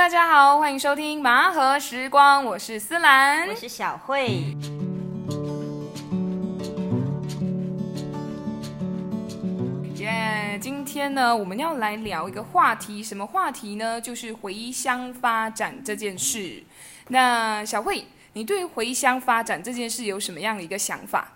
大家好，欢迎收听麻和时光，我是思兰，我是小慧。耶，今天呢，我们要来聊一个话题，什么话题呢？就是回乡发展这件事。那小慧，你对回乡发展这件事有什么样的一个想法？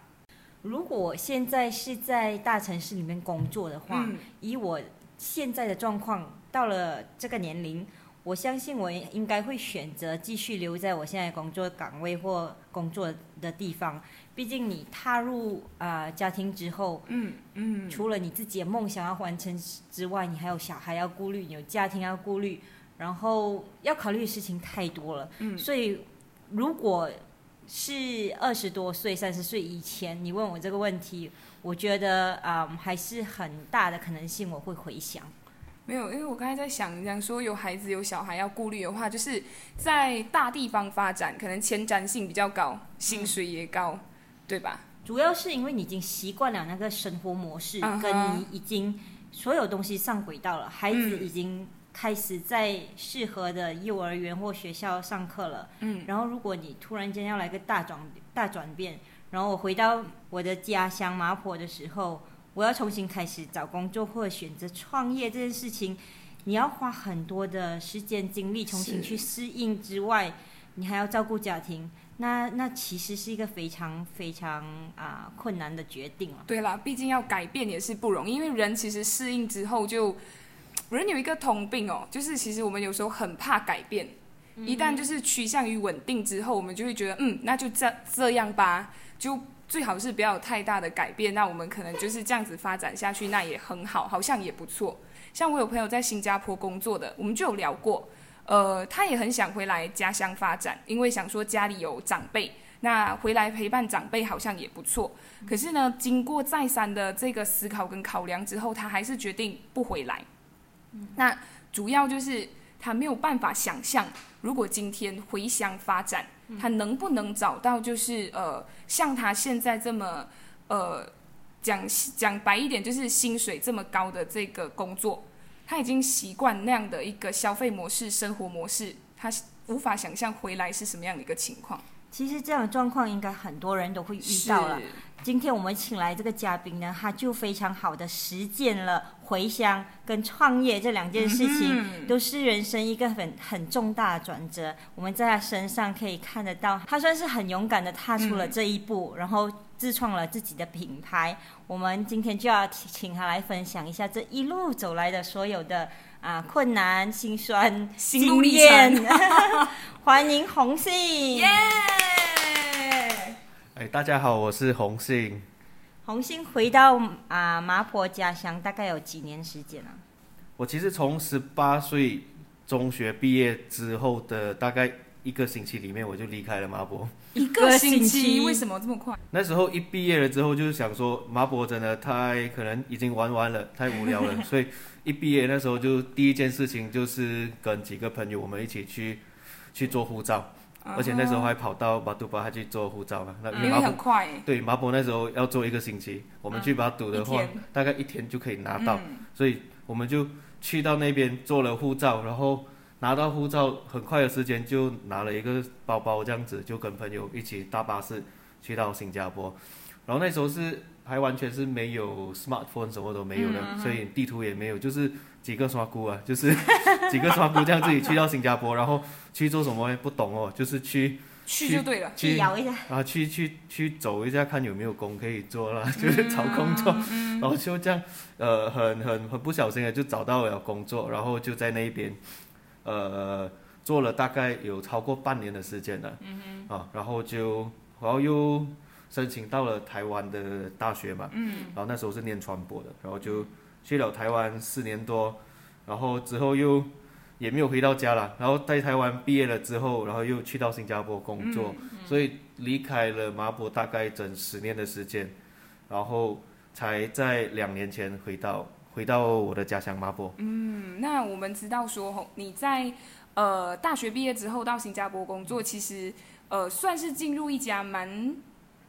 如果现在是在大城市里面工作的话，嗯以我现在的状况，到了这个年龄，我相信我应该会选择继续留在我现在工作岗位或工作的地方。毕竟你踏入啊、呃家庭之后，嗯嗯，除了你自己的梦想要完成之外，你还有小孩要顾虑，你有家庭要顾虑，然后要考虑的事情太多了。嗯所以如果是二十多岁、三十岁以前，你问我这个问题，我觉得啊、嗯还是很大的可能性我会回想。没有，因为我刚才在想，讲说有孩子有小孩要顾虑的话，就是在大地方发展，可能前瞻性比较高，薪水也高，对吧？主要是因为你已经习惯了那个生活模式，跟你已经所有东西上轨道了，孩子嗯已经开始在适合的幼儿园或学校上课了。嗯，然后如果你突然间要来个大转大转变，然后我回到我的家乡麻坡的时候，我要重新开始找工作或者选择创业这件事情，你要花很多的时间精力重新去适应之外，你还要照顾家庭，那那其实是一个非常非常啊、困难的决定了。对啦，毕竟要改变也是不容易，因为人其实适应之后就，人有一个通病哦，就是其实我们有时候很怕改变，一旦就是趋向于稳定之后，我们就会觉得嗯，那就这这样吧，就最好是不要有太大的改变，那我们可能就是这样子发展下去，那也很好，好像也不错。像我有朋友在新加坡工作的，我们就有聊过，呃，他也很想回来家乡发展，因为想说家里有长辈，那回来陪伴长辈好像也不错。可是呢，经过再三的这个思考跟考量之后，他还是决定不回来。那主要就是他没有办法想象，如果今天回乡发展，他能不能找到就是呃，像他现在这么呃，讲讲白一点，就是薪水这么高的这个工作，他已经习惯那样的一个消费模式、生活模式，他无法想象回来是什么样的一个情况。其实这样的状况应该很多人都会遇到了。今天我们请来这个嘉宾呢，他就非常好的实践了回乡跟创业这两件事情，嗯都是人生一个很很重大的转折。我们在他身上可以看得到，他算是很勇敢的踏出了这一步，然后自创了自己的品牌。我们今天就要请他来分享一下这一路走来的所有的啊困难、心酸、心路历程。欢迎红杏。耶！哎，大家好，我是红杏。红杏回到啊、麻婆家乡大概有几年时间啊？我其实从十八岁中学毕业之后的大概一个星期里面，我就离开了麻博。一个星期，为什么这么快？那时候一毕业了之后，就是想说麻博真的太可能已经玩完了，太无聊了，所以一毕业那时候就第一件事情就是跟几个朋友我们一起去去做护照，而且那时候还跑到巴杜巴去做护照嘛。那因因为很快耶，对麻博那时候要做一个星期，我们去巴杜的话，大概一天就可以拿到。嗯所以我们就去到那边做了护照，然后拿到护照，很快的时间就拿了一个包包，这样子就跟朋友一起搭巴士去到新加坡。然后那时候是还完全是没有 smartphone，什么都没有的，嗯所以地图也没有，就是几个刷姑啊，就是几个刷姑这样自己去到新加坡，然后去做什么呢不懂哦，就是去去就对了。去摇一下，啊，去去去走一下，看有没有工可以做啦，就是找工作，然后就这样，呃，很很很不小心的就找到了工作，然后就在那边，呃，做了大概有超过半年的时间了，啊，然后就然后又申请到了台湾的大学嘛，然后那时候是念传播的，然后就去了台湾四年多，然后之后又也没有回到家了，然后在台湾毕业了之后，然后又去到新加坡工作，所以离开了麻坡大概整十年的时间，然后才在两年前回到回到我的家乡麻坡。嗯，那我们知道说，吼，你在呃大学毕业之后到新加坡工作，其实呃算是进入一家蛮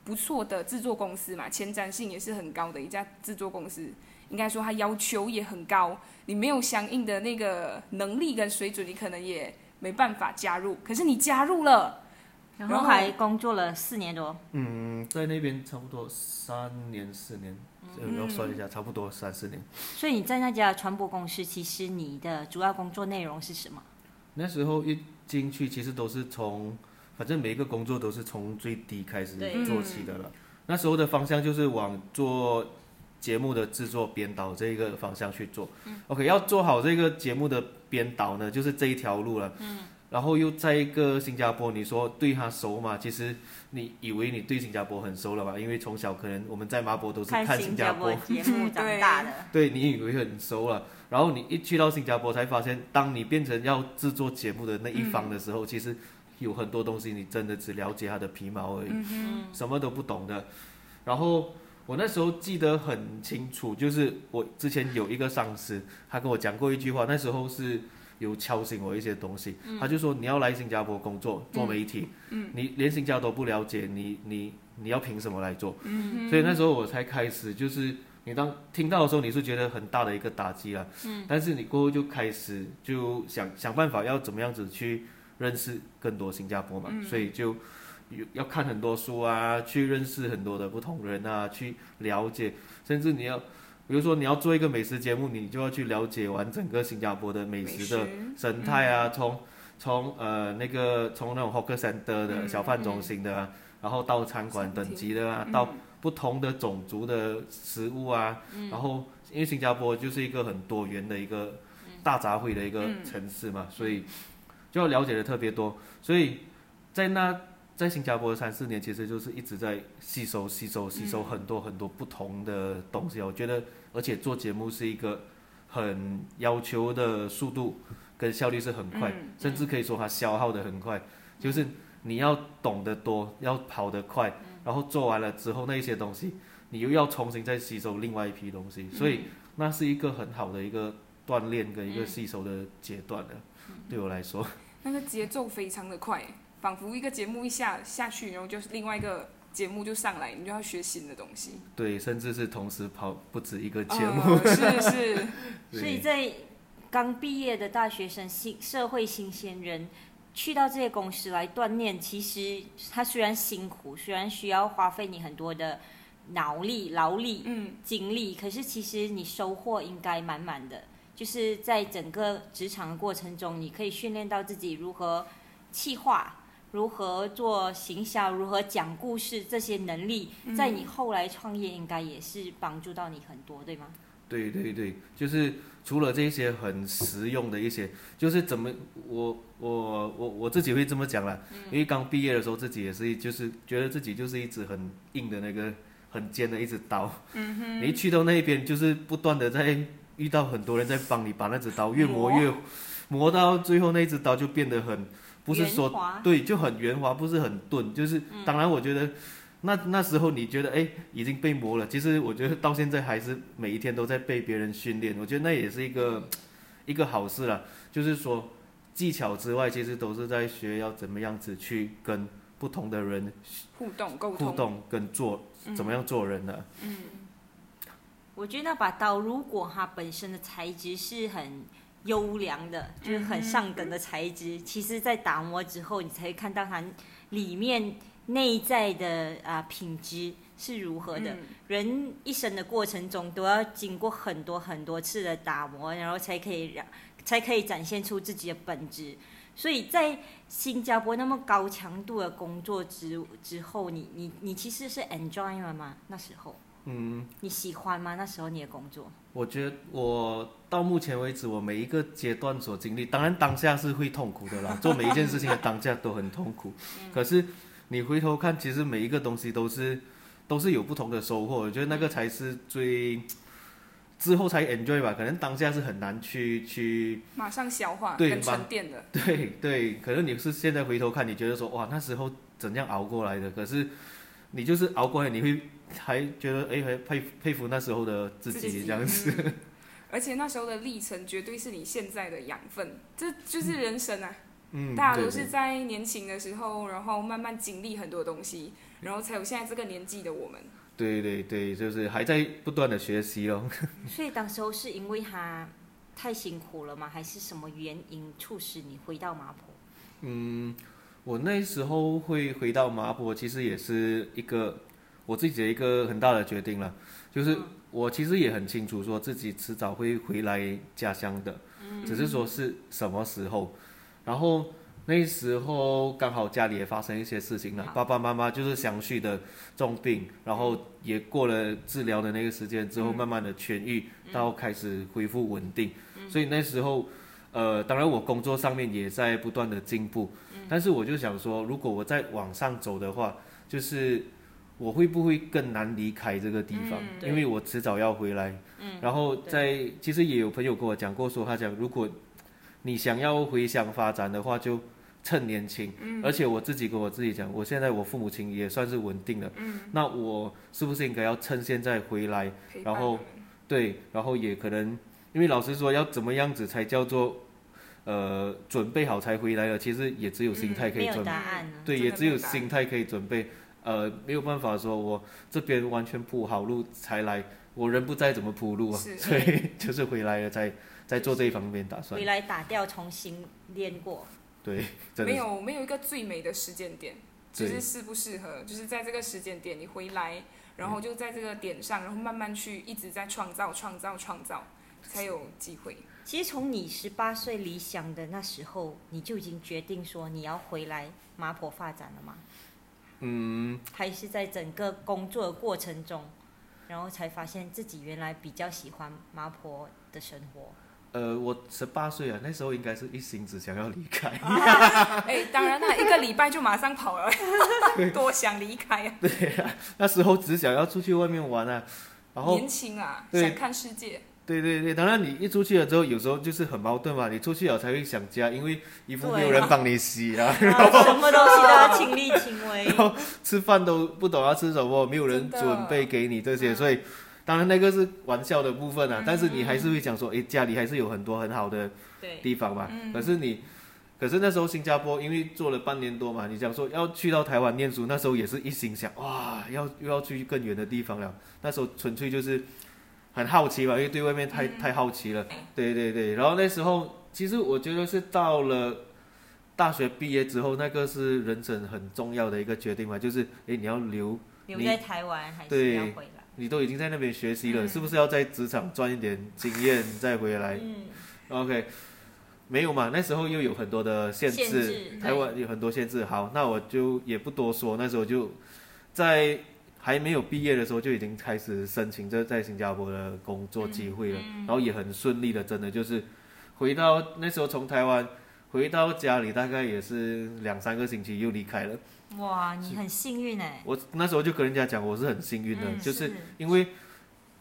不错的制作公司嘛，前瞻性也是很高的一家制作公司。应该说它要求也很高，你没有相应的那个能力跟水准，你可能也没办法加入，可是你加入了，然后还工作了四年多，嗯，在那边差不多三年四年，要算一下，差不多三四年。所以你在那家传播公司，其实你的主要工作内容是什么？那时候一进去，其实都是从，反正每一个工作都是从最低开始做起的了。那时候的方向就是往做节目的制作、编导这一个方向去做。OK，要做好这个节目的编导呢，就是这一条路了。然后又在一个新加坡，你说对他熟嘛？其实你以为你对新加坡很熟了吧？因为从小可能我们在麻坡都是看新新加坡。节目长大的，对。你以为很熟了，然后你一去到新加坡才发现，当你变成要制作节目的那一方的时候，其实有很多东西你真的只了解它的皮毛而已，什么都不懂的。然后我那时候记得很清楚，就是我之前有一个上司，他跟我讲过一句话，那时候是有敲醒我一些东西，他就说你要来新加坡工作做媒体，你连新加坡都不了解，你你你要凭什么来做？所以那时候我才开始就是。你当听到的时候，你是觉得很大的一个打击了，嗯，但是你过后就开始就想想办法要怎么样子去认识更多新加坡嘛，所以就有要看很多书啊，去认识很多的不同人啊，去了解，甚至你要，比如说你要做一个美食节目，你就要去了解完整个新加坡的美食的生态啊，从从呃那个从那种 hawker center 的小贩中心的啊，然后到餐馆等级的啊，到不同的种族的食物啊，然后因为新加坡就是一个很多元的一个大杂烩的一个城市嘛，所以就要了解的特别多，所以在那在新加坡的三四年，其实就是一直在吸收、吸收、吸收很多很多不同的东西。我觉得，而且做节目是一个很要求的速度跟效率是很快，甚至可以说它消耗的很快，就是你要懂得多，要跑得快。然后做完了之后，那一些东西你又要重新再吸收另外一批东西，所以那是一个很好的一个锻炼跟一个吸收的阶段的，对我来说。那个节奏非常的快，仿佛一个节目一下下去，然后就是另外一个节目就上来，你就要学新的东西。对，甚至是同时跑不止一个节目。哦、是是。所以在刚毕业的大学生、新社会新鲜人。去到这些公司来锻炼，其实他虽然辛苦，虽然需要花费你很多的脑力、劳力、嗯、精力，可是其实你收获应该满满的。就是在整个职场的过程中，你可以训练到自己如何企划、如何做行销、如何讲故事这些能力，在你后来创业应该也是帮助到你很多，对吗？对对对，就是除了这些很实用的一些，就是怎么我我我我自己会这么讲啦，因为刚毕业的时候自己也是就是觉得自己就是一直很硬的那个很尖的一只刀，嗯你一去到那边就是不断的在遇到很多人在帮你把那只刀越磨越磨到最后那只刀就变得很不是说对就很圆滑，不是很钝，就是当然我觉得。那那时候你觉得哎已经被磨了，其实我觉得到现在还是每一天都在被别人训练，我觉得那也是一个一个好事了。就是说技巧之外，其实都是在学要怎么样子去跟不同的人互动沟通，互动跟做怎么样做人呢？嗯，我觉得那把刀如果它本身的材质是很优良的，就是很上等的材质，其实在打磨之后，你才会看到它里面。内在的啊品质是如何的？人一生的过程中都要经过很多很多次的打磨，然后才可以让才可以展现出自己的本质。所以在新加坡那么高强度的工作之之后，你你你其实是 enjoy 了吗？那时候，嗯，你喜欢吗？那时候你的工作？我觉得我到目前为止，我每一个阶段所经历，当然当下是会痛苦的啦，做每一件事情的当下都很痛苦，可是。你回头看，其实每一个东西都是，都是有不同的收获。我觉得那个才是最之后才 enjoy 吧，可能当下是很难去去马上消化对跟沉淀的。对对，可能你是现在回头看，你觉得说哇那时候怎样熬过来的？可是你就是熬过来，你会还觉得哎，还佩佩服那时候的自己这样子。嗯、而且那时候的历程绝对是你现在的养分，这就是人生啊。嗯，大家都是在年轻的时候，然后慢慢经历很多东西，然后才有现在这个年纪的我们。对对对，就是还在不断的学习哦。所以当时候是因为他太辛苦了吗？还是什么原因促使你回到麻坡？嗯，我那时候会回到麻坡，其实也是一个我自己的一个很大的决定了，就是我其实也很清楚，说自己迟早会回来家乡的，只是说是什么时候。然后那时候刚好家里也发生一些事情了，爸爸妈妈就是详细的重病，然后也过了治疗的那个时间之后，慢慢的痊愈，到开始恢复稳定。所以那时候，呃，当然我工作上面也在不断的进步，但是我就想说，如果我再往上走的话，就是我会不会更难离开这个地方？对因为我迟早要回来。然后在其实也有朋友跟我讲过，说他讲如果你想要回乡发展的话，就趁年轻。而且我自己跟我自己讲，我现在我父母亲也算是稳定了，那我是不是应该要趁现在回来？然后对，然后也可能，因为老师说，要怎么样子才叫做呃准备好才回来了？其实也只有心态可以准备，答案呢。对，也只有心态可以准备。呃，没有办法说我这边完全铺好路才来，我人不在怎么铺路啊？是所以 就是回来了再再做这一方面打算回。来打掉，重新练过。对，真的没有没有一个最美的时间点，只对是适不适合，就是在这个时间点你回来，然后就在这个点上，然后慢慢去一直在创造、创造、创造，才有机会。其实从你十八岁理想的那时候，你就已经决定说你要回来麻婆发展了吗？嗯，还是在整个工作的过程中，然后才发现自己原来比较喜欢麻婆的生活？呃，我十八岁啊，那时候应该是一心只想要离开。哎，当然啦，一个礼拜就马上跑了，多想离开啊！对啊那时候只想要出去外面玩啊，然后年轻啊，想看世界。对对对，当然你一出去了之后，有时候就是很矛盾嘛。你出去了才会想家，因为衣服没有人帮你洗啊，然后什么东西都要亲力亲为。然后吃饭都不懂要吃什么，没有人准备给你这些，所以当然那个是玩笑的部分啊。但是你还是会想说，诶，家里还是有很多很好的，地方嘛。可是你，可是那时候新加坡因为做了半年多嘛，你想说要去到台湾念书，那时候也是一心想哇，要又要去更远的地方了。那时候纯粹就是很好奇嘛，因为对外面太、太好奇了。对对对，然后那时候其实我觉得是到了大学毕业之后，那个是人生很重要的一个决定嘛，就是诶，你要留，留在台湾还是对要回来？你都已经在那边学习了，是不是要在职场赚一点经验再回来？嗯，OK，没有嘛，那时候又有很多的限制，限制台湾有很多限制。好，那我就也不多说，那时候就在还没有毕业的时候就已经开始申请这在新加坡的工作机会了，然后也很顺利的，真的就是回到那时候从台湾回到家里，大概也是两三个星期又离开了。哇，你很幸运哎。我那时候就跟人家讲，我是很幸运的，嗯就是是因为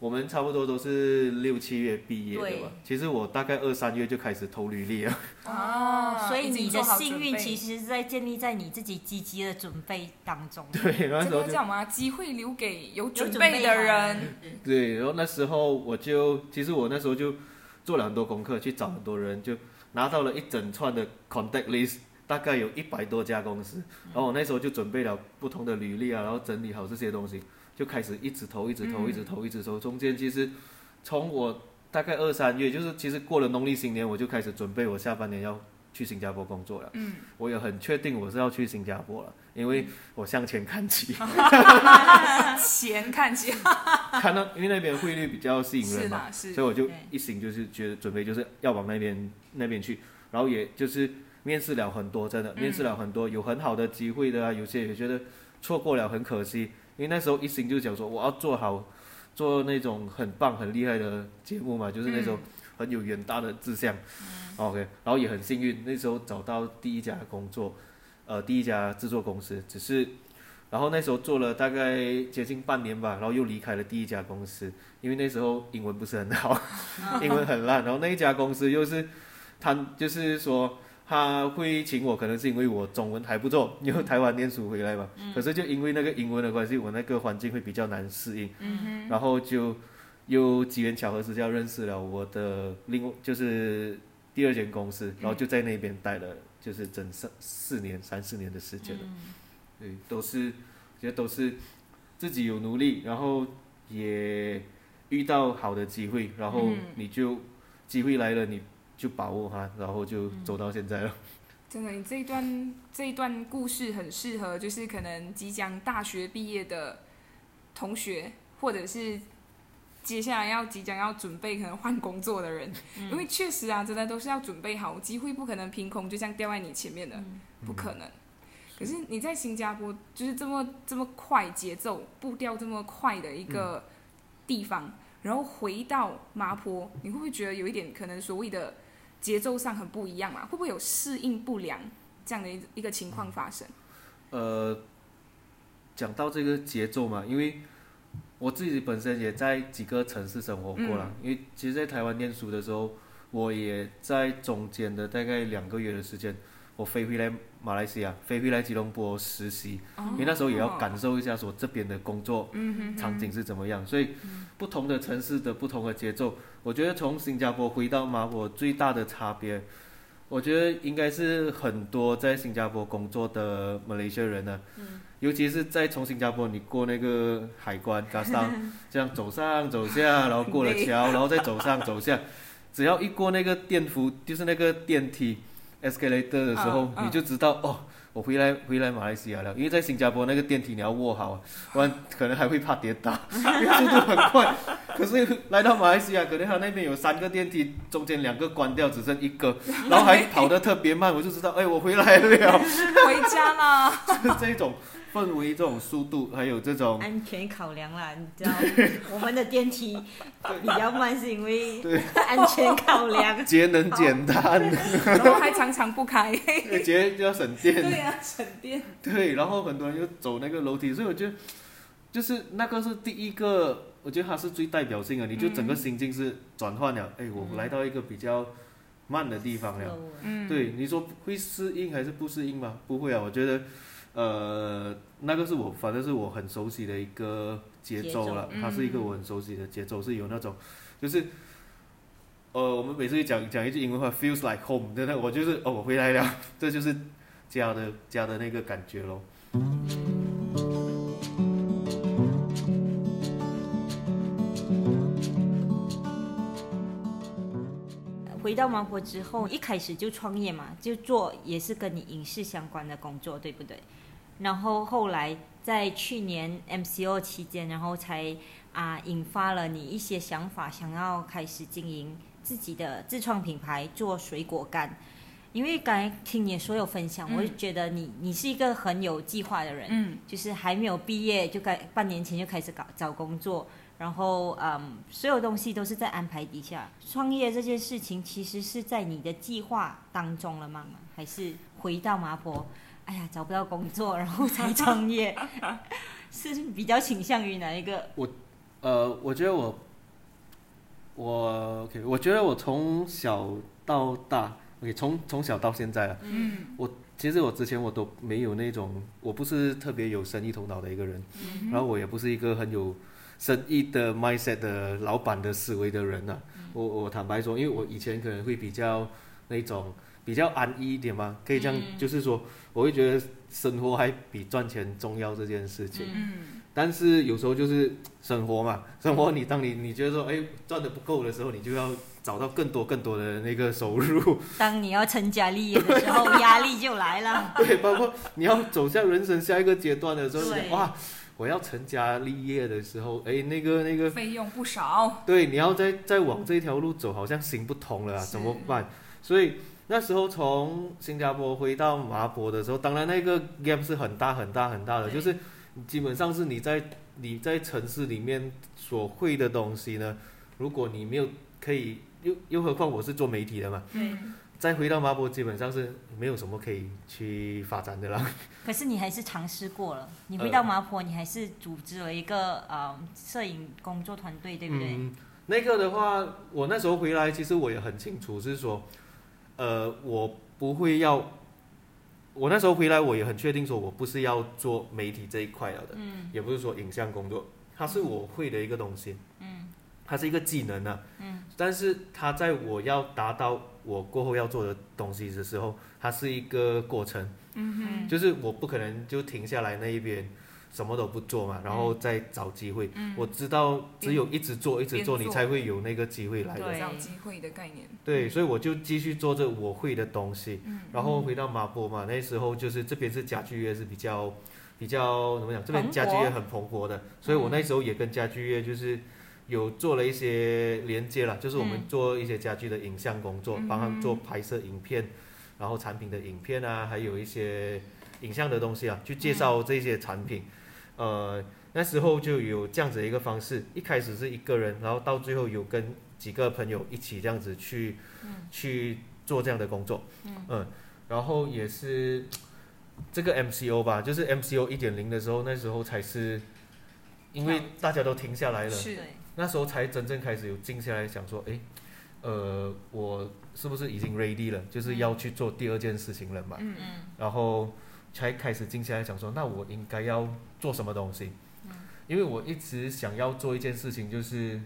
我们差不多都是六七月毕业的吧，其实我大概二三月就开始投履历了。哦所以你的幸运其实实是在建立在你自己积极的准备当中。对，那这时候就个叫什么啊？机会留给有有准备的人。对，然后那时候我就，其实我那时候就做了很多功课，去找很多人，就拿到了一整串的 contact list，大概有一百多家公司。然后我那时候就准备了不同的履历啊，然后整理好这些东西，就开始一直投，一直投，一直投，一直投。中间其实从我大概二三月，就是其实过了农历新年，我就开始准备我下半年要去新加坡工作了。嗯，我也很确定我是要去新加坡了，因为我向前看齐，前看起来 看到因为那边汇率比较吸引人嘛。是所以我就一心就是觉得准备就是要往那边那边去，然后也就是面试了很多，真的面试了很多，有很好的机会的啊，有些也觉得错过了很可惜，因为那时候一心就想说我要做好做那种很棒很厉害的节目嘛，就是那种很有远大的志向。OK，然后也很幸运，那时候找到第一家工作，呃，第一家制作公司，只是。然后那时候做了大概接近半年吧，然后又离开了第一家公司，因为那时候英文不是很好，英文很烂。然后那一家公司又是，他就是说他会请我，可能是因为我中文还不错，因为台湾念书回来嘛。可是就因为那个英文的关系，我那个环境会比较难适应。然后就又机缘巧合之下认识了我的另外就是第二间公司，然后就在那边待了就是整三四年三四年的时间了。对，都是觉得都是自己有努力，然后也遇到好的机会，然后嗯你就机会来了你就把握它，然后就走到现在了。真的，你这一段这一段故事很适合，就是可能即将大学毕业的同学，或者是接下来要即将要准备可能换工作的人，因为确实啊，真的都是要准备好，机会不可能凭空就这样掉在你前面的，不可能。可是你在新加坡就是这么这么快节奏步调这么快的一个地方，然后回到麻坡，你会不会觉得有一点可能所谓的？节奏上很不一样嘛，会不会有适应不良这样的一一个情况发生？呃，讲到这个节奏嘛，因为我自己本身也在几个城市生活过了，因为其实，在台湾念书的时候，我也在中间的大概两个月的时间，我飞回来马来西亚，飞回来吉隆坡实习，因为那时候也要感受一下说这边的工作场景是怎么样，所以不同的城市的不同的节奏。我觉得从新加坡回到马坡最大的差别，我觉得应该是很多在新加坡工作的马来西亚人呢，尤其是在从新加坡你过那个海关，加上 这样走上走下，然后过了桥，然后再走上走下，只要一过那个电扶，就是那个电梯 escalator 的时候，你就知道哦。我回来回来马来西亚了，因为在新加坡那个电梯你要握好，不然可能还会怕跌倒，因为速度很快。可是来到马来西亚，可能他那边有三个电梯，中间两个关掉，只剩一个，然后还跑得特别慢，我就知道，哎，我回来了，回家了。就是这种。氛围这种速度，还有这种安全考量啦，你知道，我们的电梯比较慢，是因为安全考量，节能减碳，然后还常常不开，节要省电，对呀，省电，对，然后很多人就走那个楼梯，所以我觉得，就是那个是第一个，我觉得它是最代表性的，你就整个心境是转换了，哎，我来到一个比较慢的地方了，嗯，对，你说会适应还是不适应吗？不会啊，我觉得。呃，那个是我，反正是我很熟悉的一个节奏了。它是一个我很熟悉的节奏，是有那种，就是，呃，我们每次讲讲一句英文话，feels like home，真的，我就是哦，我回来了，这就是家的家的那个感觉咯。回到芒果之后，一开始就创业嘛，就做也是跟你影视相关的工作，对不对？然后后来在去年 MCO 期间，然后才啊引发了你一些想法，想要开始经营自己的自创品牌，做水果干。因为刚才听你所有分享，我就觉得你你是一个很有计划的人，嗯，就是还没有毕业就该半年前就开始搞找工作，然后嗯，所有东西都是在安排底下。创业这件事情其实是在你的计划当中了吗？还是回到麻婆？哎呀，找不到工作，然后才 创业，是比较倾向于哪一个？我，呃，我觉得我，我 OK，我觉得我从小到大，OK，从从小到现在啊，嗯，我其实我之前我都没有那种，我不是特别有生意头脑的一个人，然后我也不是一个很有生意的 mindset 的老板的思维的人呐。我我坦白说，因为我以前可能会比较那种。比较安逸一点嘛，可以这样，就是说，我会觉得生活还比赚钱重要这件事情。嗯。但是有时候就是生活嘛，生活你当你你觉得说，哎，赚的不够的时候，你就要找到更多更多的那个收入。当你要成家立业的时候，压力就来了。对，包括你要走向人生下一个阶段的时候，哇，我要成家立业的时候，哎，那个那个费用不少。对，你要再再往这条路走，好像行不通了，怎么办？所以。那时候从新加坡回到麻坡的时候，当然那个 gap 是很大很大很大的，就是基本上是你在你在城市里面所会的东西呢，如果你没有可以，又又何况我是做媒体的嘛，再回到麻坡基本上是没有什么可以去发展的啦。可是你还是尝试过了，你回到麻坡，你还是组织了一个呃摄影工作团队，对不对？那个的话，我那时候回来，其实我也很清楚是说。呃，我不会要，我那时候回来，我也很确定说，我不是要做媒体这一块了的，嗯，也不是说影像工作，它是我会的一个东西，嗯，它是一个技能啊，嗯，但是它在我要达到我过后要做的东西的时候，它是一个过程，嗯哼，就是我不可能就停下来那一边，什么都不做嘛，然后再找机会。嗯我知道只有一直做一直做，你才会有那个机会来的。机会的概念。对，所以我就继续做着我会的东西，嗯然后回到马波嘛，那时候就是这边是家具业是比较比较怎么讲？这边家具业很蓬勃的，所以我那时候也跟家具业就是有做了一些连接了，就是我们嗯。做一些家具的影像工作，嗯帮他们做拍摄影片，然后产品的影片啊，还有一些影像的东西啊，去介绍这些产品。呃，那时候就有这样子的一个方式，一开始是一个人，然后到最后有跟几个朋友一起这样子去、去做这样的工作，嗯。然后也是这个 MCO 吧，就是 MCO 一点零的时候，那时候才是因为大家都停下来了，那时候才真正开始有静下来想说，诶，呃，我是不是已经 ready 了，就是要去做第二件事情了嘛？嗯嗯然后才开始静下来想说，那我应该要做什么东西？因为我一直想要做一件事情，就是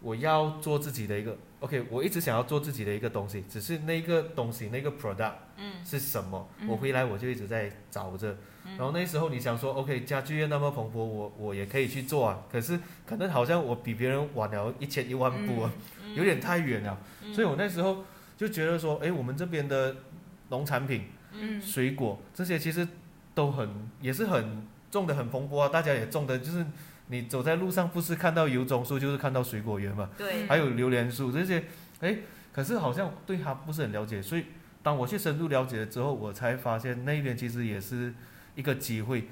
我要做自己的一个 OK，我一直想要做自己的一个东西，只是那个东西那个 product 嗯是什么？嗯我回来我就一直在找着。然后那时候你想说，OK，家具业那么蓬勃，我我也可以去做啊。可是可能好像我比别人晚了一千一万步啊，嗯 有点太远了。所以我那时候就觉得说，哎，我们这边的农产品、嗯水果这些其实都很也是很种的很蓬勃啊，大家也种的就是你走在路上不是看到油棕树就是看到水果园嘛。对，还有榴莲树这些，哎，可是好像对它不是很了解，所以当我去深入了解了之后，我才发现那边其实也是一个机会，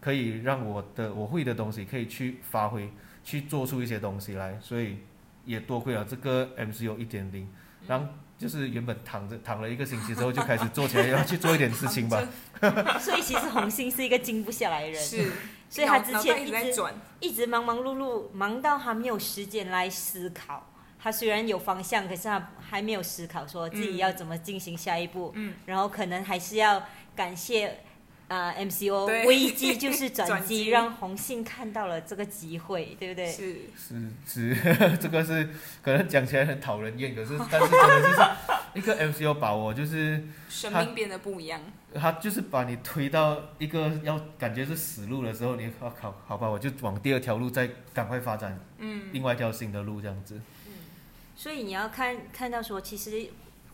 可以让我的我会的东西可以去发挥，去做出一些东西来，所以也多亏了这个 MCU 一点零，然后就是原本躺着躺了一个星期之后就开始做起来，要去做一点事情吧。所以其实红星是一个静不下来的人，是，所以他之前一直一直，一直忙忙碌碌，忙到他没有时间来思考。他虽然有方向，可是他还没有思考说自己要怎么进行下一步。嗯，然后可能还是要感谢呃 MCO 危机就是转 转机，让红信看到了这个机会，对不对？是是是，这个是可能讲起来很讨人厌，可是但是真的是一个 MCO 把我就是。生命变得不一样。他就是把你推到一个要感觉是死路的时候，你我靠，好吧，我就往第二条路再赶快发展嗯，另外一条新的路，这样子。嗯所以你要看看到说，其实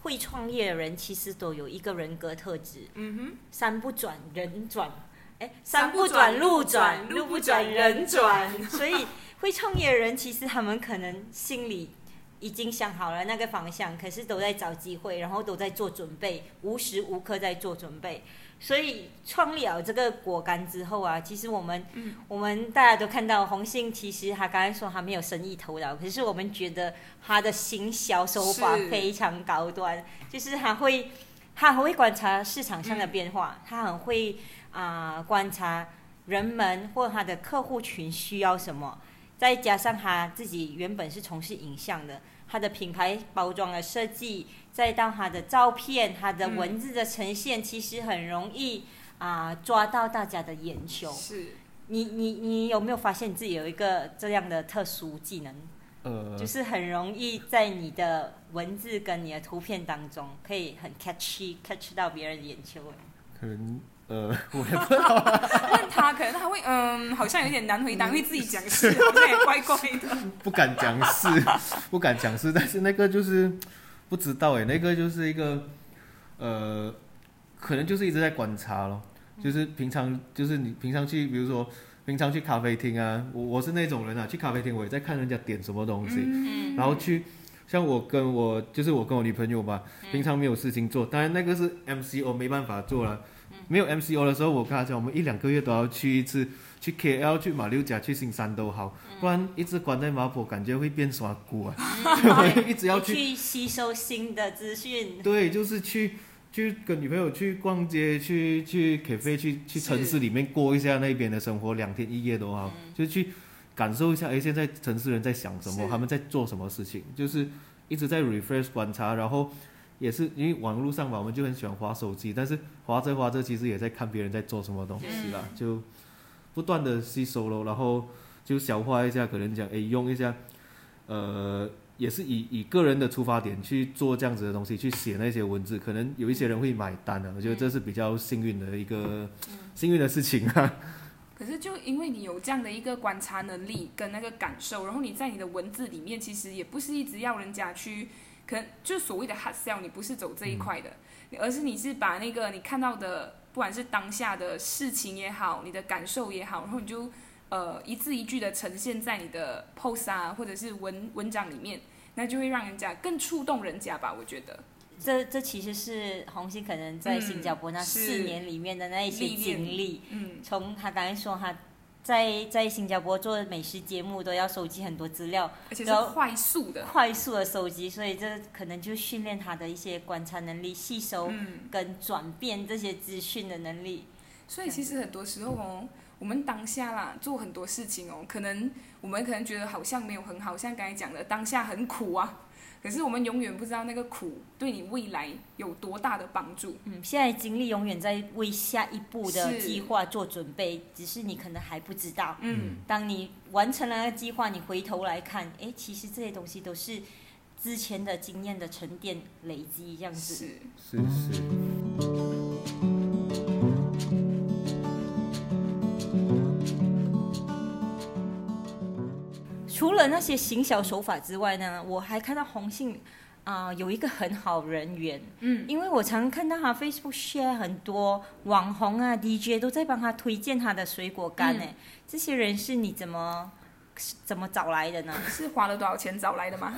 会创业的人其实都有一个人格特质，嗯哼，山不转人转，哎，山山不转路转路不转人转。所以会创业的人，其实他们可能心里已经想好了那个方向，可是都在找机会，然后都在做准备，无时无刻在做准备。所以创立了这个果干之后啊，其实我们、嗯。我们大家都看到红杏，其实他刚才说他没有生意头脑，可是我们觉得他的行销手法非常高端，就是他会他很会观察市场上的变化，他很会啊、观察人们或他的客户群需要什么，再加上他自己原本是从事影像的，他的品牌包装的设计，再到他的照片、他的文字的呈现，其实很容易啊、抓到大家的眼球。是你你你有没有发现你自己有一个这样的特殊技能？呃就，是很容易在你的文字跟你的图片当中，可以很 catchy catch 到别人的眼球。可能呃，我也不知道，但他可能他会嗯，好像有点难回答，因为自己讲是好像也怪怪的。不敢讲是，不敢讲是，但是那个就是不知道哎，那个就是一个呃，可能就是一直在观察咯，就是平常就是你平常去，比如说平常去咖啡厅啊，我我是那种人啊，去咖啡厅我也在看人家点什么东西，嗯。然后去。像我跟我就是我跟我女朋友吧，平常没有事情做，当然那个是 MCO 没办法做了。没有 MCO 的时候，我跟她讲，我们一两个月都要去一次，去 KL、去马六甲、去新山都好，不然一直关在马坡，感觉会变耍骨啊。我 一直要去，去吸收新的资讯。对，就是去去跟女朋友去逛街，去去 cafe，去去城市里面过一下那边的生活，两天一夜都好，就去感受一下，哎，现在城市人在想什么，他们在做什么事情，就是一直在 refresh 观察，然后也是因为网络上嘛，我们就很喜欢划手机，但是划着划着，其实也在看别人在做什么东西啦，就不断的吸收咯，然后就消化一下，可能讲，哎，用一下，呃。也是以以个人的出发点去做这样子的东西，去写那些文字，可能有一些人会买单的、我觉得这是比较幸运的一个、幸运的事情啊。可是就因为你有这样的一个观察能力跟那个感受，然后你在你的文字里面其实也不是一直要人家去，可能就所谓的 hard sell，你不是走这一块的，而是你是把那个你看到的，不管是当下的事情也好，你的感受也好，然后你就呃一字一句的呈现在你的 post 啊或者是文文章里面，那就会让人家更触动人家吧，我觉得。这这其实是红星可能在新加坡那四年里面的那一些经历。嗯，从他刚才说他在在新加坡做美食节目都要收集很多资料，而且是然后快速的，快速的收集，所以这可能就训练他的一些观察能力、吸收嗯。跟转变这些资讯的能力。所以其实很多时候哦，我们当下啦做很多事情哦，可能我们可能觉得好像没有很好，像刚才讲的当下很苦啊，可是我们永远不知道那个苦对你未来有多大的帮助。嗯，现在精力永远在为下一步的计划做准备，只是你可能还不知道。嗯，当你完成了那个计划，你回头来看，哎，其实这些东西都是之前的经验的沉淀累积，这样子。是。是是。除了那些行销手法之外呢，我还看到红杏啊、有一个很好人缘，嗯，因为我常看到他 Facebook share 很多网红啊 DJ 都在帮他推荐他的水果干呢、嗯这些人是你怎么怎么找来的呢？是花了多少钱找来的吗？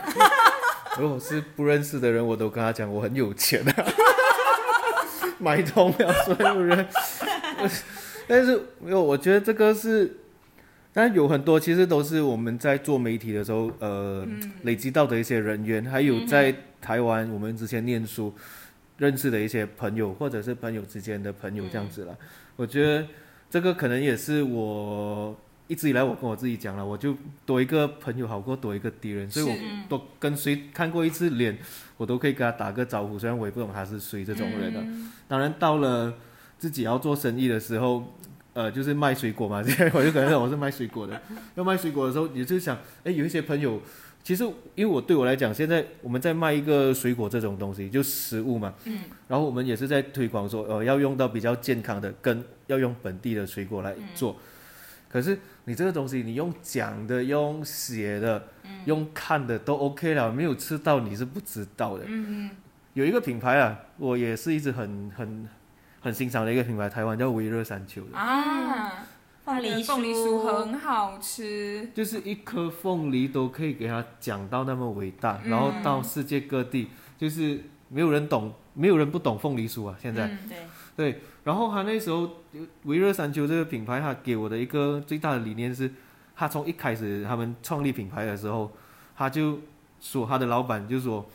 如果是不认识的人，我都跟他讲我很有钱啊，买通了所有人。但是没有，我觉得这个是，但有很多其实都是我们在做媒体的时候，呃，累积到的一些人员，还有在台湾我们之前念书认识的一些朋友，或者是朋友之间的朋友这样子了。我觉得这个可能也是我一直以来我跟我自己讲了，我就多一个朋友好过多一个敌人，所以我是都跟谁看过一次脸，我都可以跟他打个招呼，虽然我也不懂他是谁这种人啊。当然到了自己要做生意的时候，呃，就是卖水果嘛，我就可能我是卖水果的，要卖水果的时候，也就是想，哎，有一些朋友。其实，因为我对我来讲，现在我们在卖一个水果这种东西，就食物嘛，嗯，然后我们也是在推广说，呃，要用到比较健康的，跟要用本地的水果来做。可是你这个东西，你用讲的、用写的、用看的都 OK 了，没有吃到你是不知道的。嗯嗯有一个品牌啊，我也是一直很很很欣赏的一个品牌，台湾叫微热山丘的。嗯，啊，凤梨凤梨酥很好吃，就是一颗凤梨都可以给它讲到那么伟大，嗯然后到世界各地，就是没有人懂，没有人不懂凤梨酥啊，现在。嗯对，对，然后他那时候维热山丘这个品牌，他给我的一个最大的理念是，他从一开始他们创立品牌的时候，他就说他的老板就说，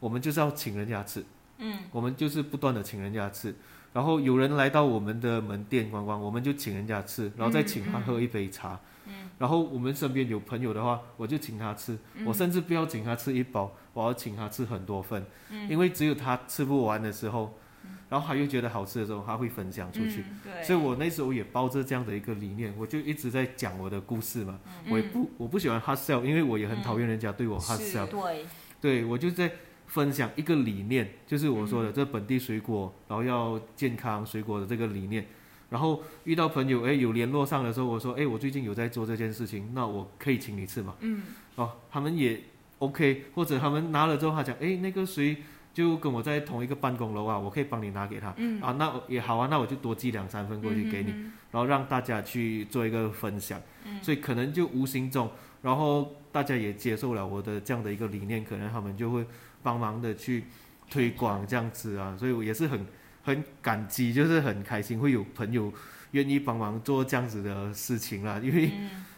我们就是要请人家吃，嗯，我们就是不断的请人家吃，然后有人来到我们的门店观光，我们就请人家吃，然后再请他喝一杯茶，嗯，然后我们身边有朋友的话，我就请他吃，我甚至不要请他吃一包，我要请他吃很多份，嗯因为只有他吃不完的时候。然后他又觉得好吃的时候，他会分享出去。嗯对，所以我那时候也抱着这样的一个理念，我就一直在讲我的故事嘛。我也不我不喜欢 hard sell，因为我也很讨厌人家对我 sell。对，对我就在分享一个理念，就是我说的嗯这本地水果，然后要健康水果的这个理念。然后遇到朋友，哎，有联络上的时候，我说，哎，我最近有在做这件事情，那我可以请你吃吗？嗯，哦，他们也 OK，或者他们拿了之后，他讲，哎，那个谁就跟我在同一个办公楼啊，我可以帮你拿给他。嗯啊，那也好啊，那我就多寄两三份过去给你，嗯然后让大家去做一个分享。嗯所以可能就无形中，然后大家也接受了我的这样的一个理念，可能他们就会帮忙的去推广这样子啊，所以我也是很很感激，就是很开心会有朋友愿意帮忙做这样子的事情啦，因为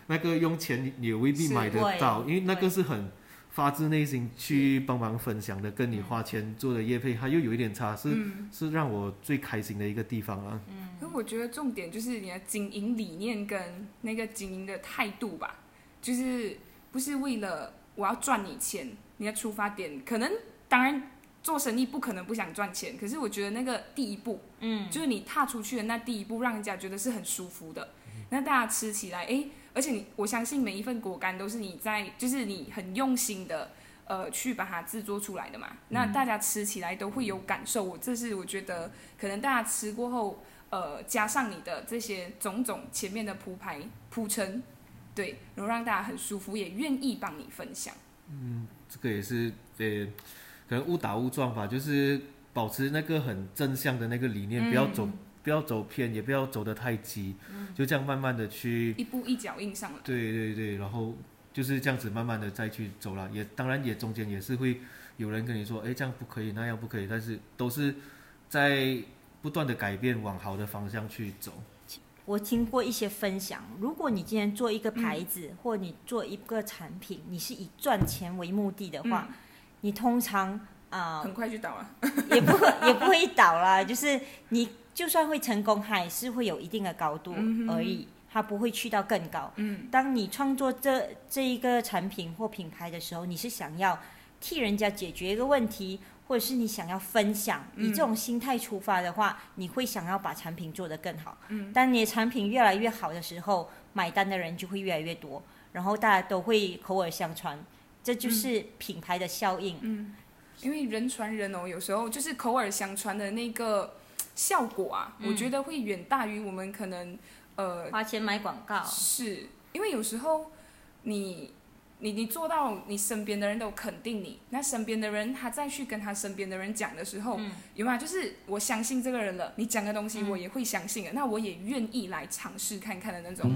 那个用钱也未必买得到，因为那个是很发自内心去帮忙分享的，跟你花钱做的业配，它又有一点差，是、嗯。是让我最开心的一个地方啊。可我觉得重点就是你的经营理念跟那个经营的态度吧，就是不是为了我要赚你钱，你的出发点可能当然做生意不可能不想赚钱，可是我觉得那个第一步，嗯，就是你踏出去的那第一步，让人家觉得是很舒服的，那大家吃起来，诶，而且你我相信每一份果干都是你在，就是你很用心的。呃，去把它制作出来的嘛，那大家吃起来都会有感受。我这是我觉得，可能大家吃过后，呃加上你的这些种种前面的铺排铺陈，对，然后让大家很舒服，也愿意帮你分享。这个也是呃，可能误打误撞吧，就是保持那个很正向的那个理念，不要走不要走偏，也不要走得太急，就这样慢慢的去，一步一脚印上来。对对对，然后就是这样子慢慢的再去走了，也当然也中间也是会有人跟你说，哎，这样不可以，那样不可以，但是都是在不断的改变，往好的方向去走。我听过一些分享，如果你今天做一个牌子，或你做一个产品，你是以赚钱为目的的话，你通常啊、很快就倒了。也不会也不会倒啦，就是你就算会成功，还是会有一定的高度而已，它不会去到更高。嗯当你创作这这一个产品或品牌的时候，你是想要替人家解决一个问题，或者是你想要分享，嗯。以这种心态出发的话，你会想要把产品做得更好。嗯。当你的产品越来越好的时候，买单的人就会越来越多，然后大家都会口耳相传，这就是品牌的效应。嗯，因为人传人哦，有时候就是口耳相传的那个效果啊，嗯。我觉得会远大于我们可能呃花钱买广告，是。因为有时候你你你做到你身边的人都肯定你，那身边的人他再去跟他身边的人讲的时候，嗯有没有？就是我相信这个人了，你讲的东西嗯我也会相信的，那我也愿意来尝试看看的那种。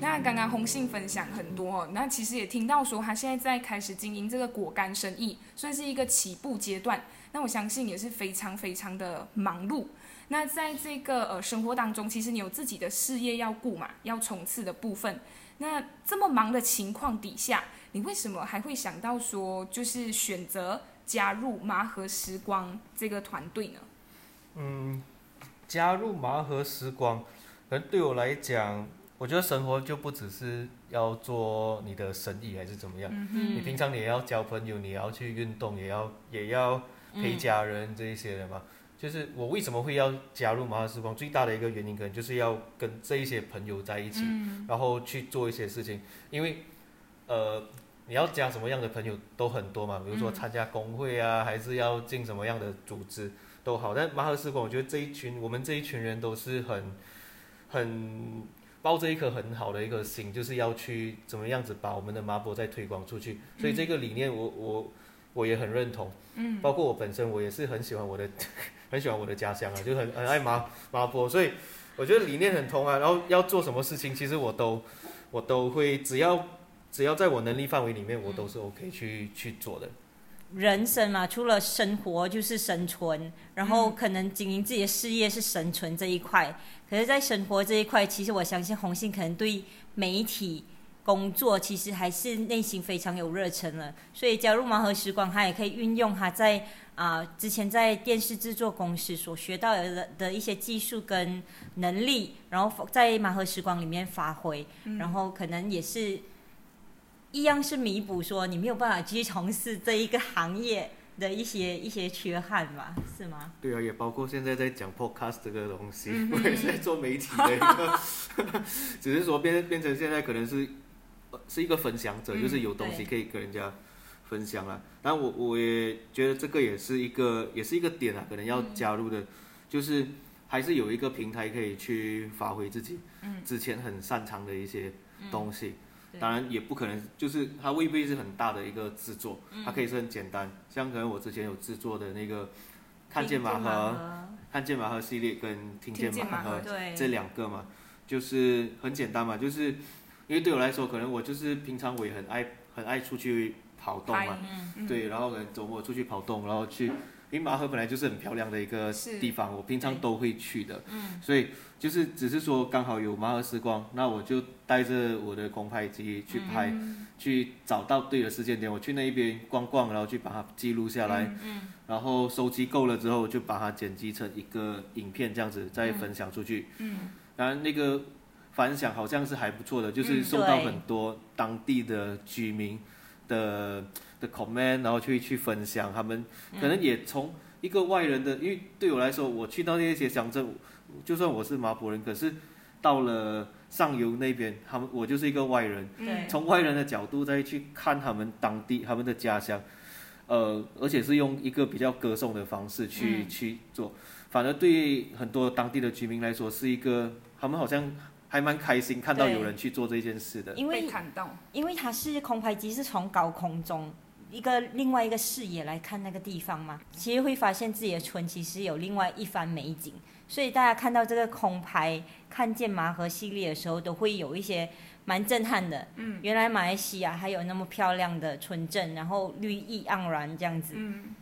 那刚刚红杏分享很多、哦，那其实也听到说他现在在开始经营这个果干生意，算是一个起步阶段。那我相信也是非常非常的忙碌。那在这个呃生活当中，其实你有自己的事业要顾嘛，要冲刺的部分。那这么忙的情况底下，你为什么还会想到说，就是选择加入麻和时光这个团队呢？嗯，加入麻和时光，可能对我来讲，我觉得生活就不只是要做你的生意还是怎么样，嗯你平常你也要交朋友，你也要去运动，也要也要陪家人这一些的嘛。就是我为什么会要加入麻和时光，最大的一个原因可能就是要跟这一些朋友在一起，然后去做一些事情，因为呃。你要加什么样的朋友都很多嘛，比如说参加工会啊，还是要进什么样的组织，都好，但麻和时光，我觉得这一群我们这一群人都是很很抱着一颗很好的一个心，就是要去怎么样子把我们的麻波再推广出去。所以这个理念我我我也很认同，嗯，包括我本身我也是很喜欢我的 很喜欢我的家乡啊，就很很爱麻麻波，所以我觉得理念很同啊。然后要做什么事情，其实我都我都会，只要只要在我能力范围里面，我都是 OK 去去做的。人生嘛，除了生活就是生存，然后可能经营自己的事业是生存这一块。可是，在生活这一块，其实我相信红信可能对媒体工作其实还是内心非常有热忱了。所以加入盲盒时光，他也可以运用他在啊、之前在电视制作公司所学到的的一些技术跟能力，然后在盲盒时光里面发挥，然后可能也是一样是弥补说你没有办法继续从事这一个行业的一些一些缺憾吧，是吗？对啊，也包括现在在讲 podcast 这个东西，嗯 我也是在做媒体的一个，只是说变变成现在可能是呃是一个分享者，嗯就是有东西可以跟人家分享啦。但我我也觉得这个也是一个也是一个点啊，可能要加入的，就是还是有一个平台可以去发挥自己之前很擅长的一些东西。对。当然也不可能，就是它未必是很大的一个制作，它可以是很简单，像可能我之前有制作的那个看见马和。看见马和系列跟听见马马赫赫对。这两个嘛，就是很简单嘛，就是因为对我来说，可能我就是平常我也很爱很爱出去跑动嘛，嗯对，然后可能周末出去跑动，然后去，因为马河本来就是很漂亮的一个地方，我平常都会去的，所以就是只是说刚好有马赫时光，那我就带着我的空拍机去拍，去找到对的时间点，我去那一边逛逛，然后去把它记录下来，然后收集够了之后，就把它剪辑成一个影片，这样子再分享出去。嗯，当然那个反响好像是还不错的，就是受到很多当地的居民的的 comment，然后去去分享，他们可能也从一个外人的，因为对我来说，我去到那些乡镇，就算我是麻坡人，可是到了上游那边，他们我就是一个外人，对。从外人的角度再去看他们当地他们的家乡，呃，而且是用一个比较歌颂的方式去、嗯。去做，反而对很多当地的居民来说是一个，他们好像还蛮开心看到有人去做这件事的。因为被看到，因为它是空拍机，是从高空中一个另外一个视野来看那个地方嘛，其实会发现自己的村其实有另外一番美景。所以大家看到这个空拍，看见麻河系列的时候，都会有一些蛮震撼的。嗯，原来马来西亚还有那么漂亮的村镇，然后绿意盎然这样子。嗯，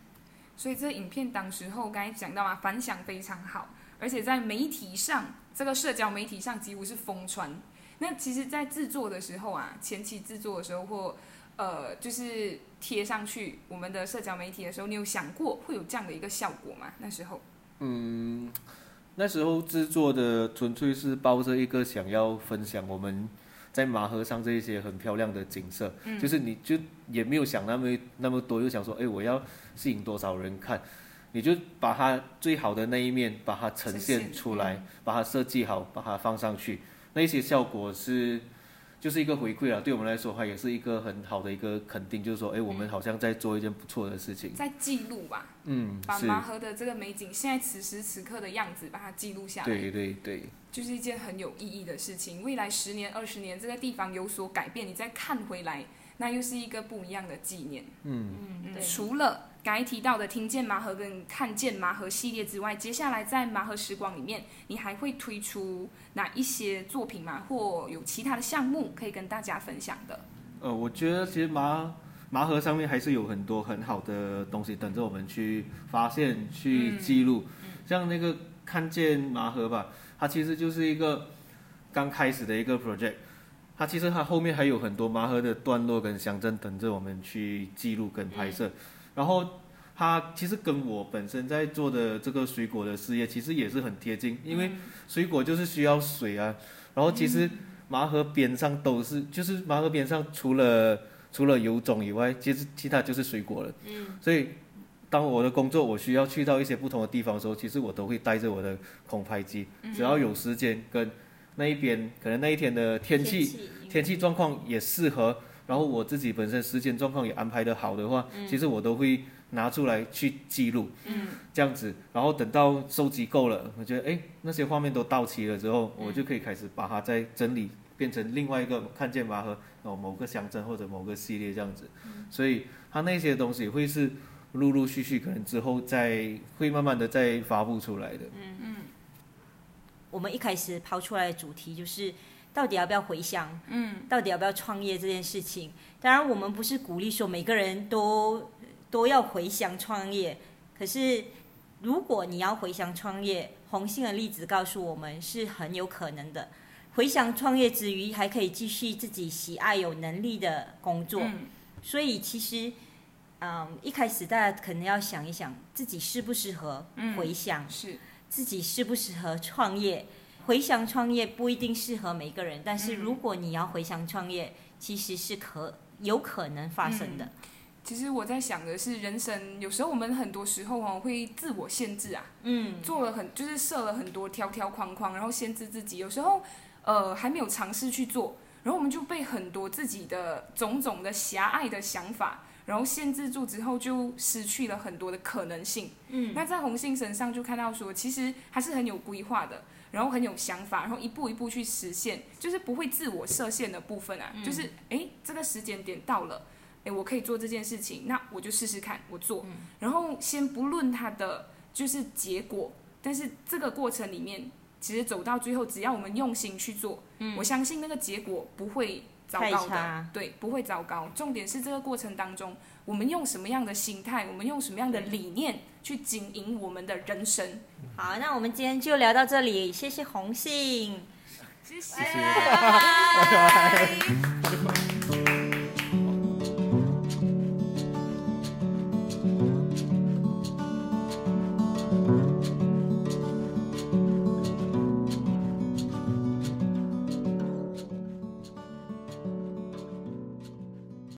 所以这个影片当时候刚才讲到嘛，反响非常好，而且在媒体上，这个社交媒体上几乎是疯传。那其实，在制作的时候啊，前期制作的时候或呃，就是贴上去我们的社交媒体的时候，你有想过会有这样的一个效果吗？那时候，嗯，那时候制作的纯粹是抱着一个想要分享我们在马河上这一些很漂亮的景色，嗯就是你就也没有想那么那么多，就想说，哎，我要吸引多少人看，你就把它最好的那一面把它呈呈现现出来，把它设计好，把它放上去，那些效果是。就是一个回馈了，对我们来说，它也是一个很好的一个肯定，就是说，哎，我们好像在做一件不错的事情。在记录吧，嗯，把麻河的这个美景，现在此时此刻的样子，把它记录下来。对对对，就是一件很有意义的事情。未来十年、二十年，这个地方有所改变，你再看回来，那又是一个不一样的纪念。嗯。嗯，嗯，对。除了刚才提到的听见麻盒跟看见麻盒系列之外，接下来在麻盒时光里面，你还会推出哪一些作品吗？或有其他的项目可以跟大家分享的？呃，我觉得其实麻麻盒上面还是有很多很好的东西等着我们去发现、去记录。像那个看见麻盒吧，它其实就是一个刚开始的一个 project，它其实它后面还有很多麻盒的段落跟乡镇等着我们去记录跟拍摄。然后它其实跟我本身在做的这个水果的事业其实也是很贴近，因为水果就是需要水啊。然后其实麻河边上都是，就是麻河边上除了除了油种以外，其实其他就是水果了。嗯。所以当我的工作我需要去到一些不同的地方的时候，其实我都会带着我的空拍机，只要有时间跟那一边可能那一天的天气天气状况也适合，然后我自己本身时间状况也安排的好的话，其实我都会拿出来去记录，嗯，这样子，然后等到收集够了，我觉得哎那些画面都到齐了之后，我就可以开始把它再整理，变成另外一个看见麻和哦某个乡镇或者某个系列这样子，所以它那些东西会是陆陆续续可能之后再会慢慢的再发布出来的，嗯嗯。我们一开始抛出来的主题就是，到底要不要回乡？嗯，到底要不要创业这件事情？当然，我们不是鼓励说每个人都都要回乡创业，可是如果你要回乡创业，红杏的例子告诉我们是很有可能的。回乡创业之余，还可以继续自己喜爱、有能力的工作。嗯所以其实，嗯，一开始大家可能要想一想，自己适不适合回乡。是，自己适不适合创业。回想创业不一定适合每个人，但是嗯如果你要回想创业，其实是可有可能发生的。其实我在想的是，人生有时候我们很多时候哦会自我限制啊，嗯，做了很就是设了很多条条框框，然后限制自己。有时候呃还没有尝试去做，然后我们就被很多自己的种种的狭隘的想法，然后限制住之后，就失去了很多的可能性。嗯，那在红杏身上就看到说，其实还是很有规划的，然后很有想法，然后一步一步去实现，就是不会自我设限的部分啊，就是诶这个时间点到了。诶，我可以做这件事情，那我就试试看，我做。然后先不论它的就是结果，但是这个过程里面，其实走到最后，只要我们用心去做，我相信那个结果不会糟糕的，对，不会糟糕。重点是这个过程当中，我们用什么样的心态，我们用什么样的理念去经营我们的人生。好，那我们今天就聊到这里，谢谢红杏。谢谢。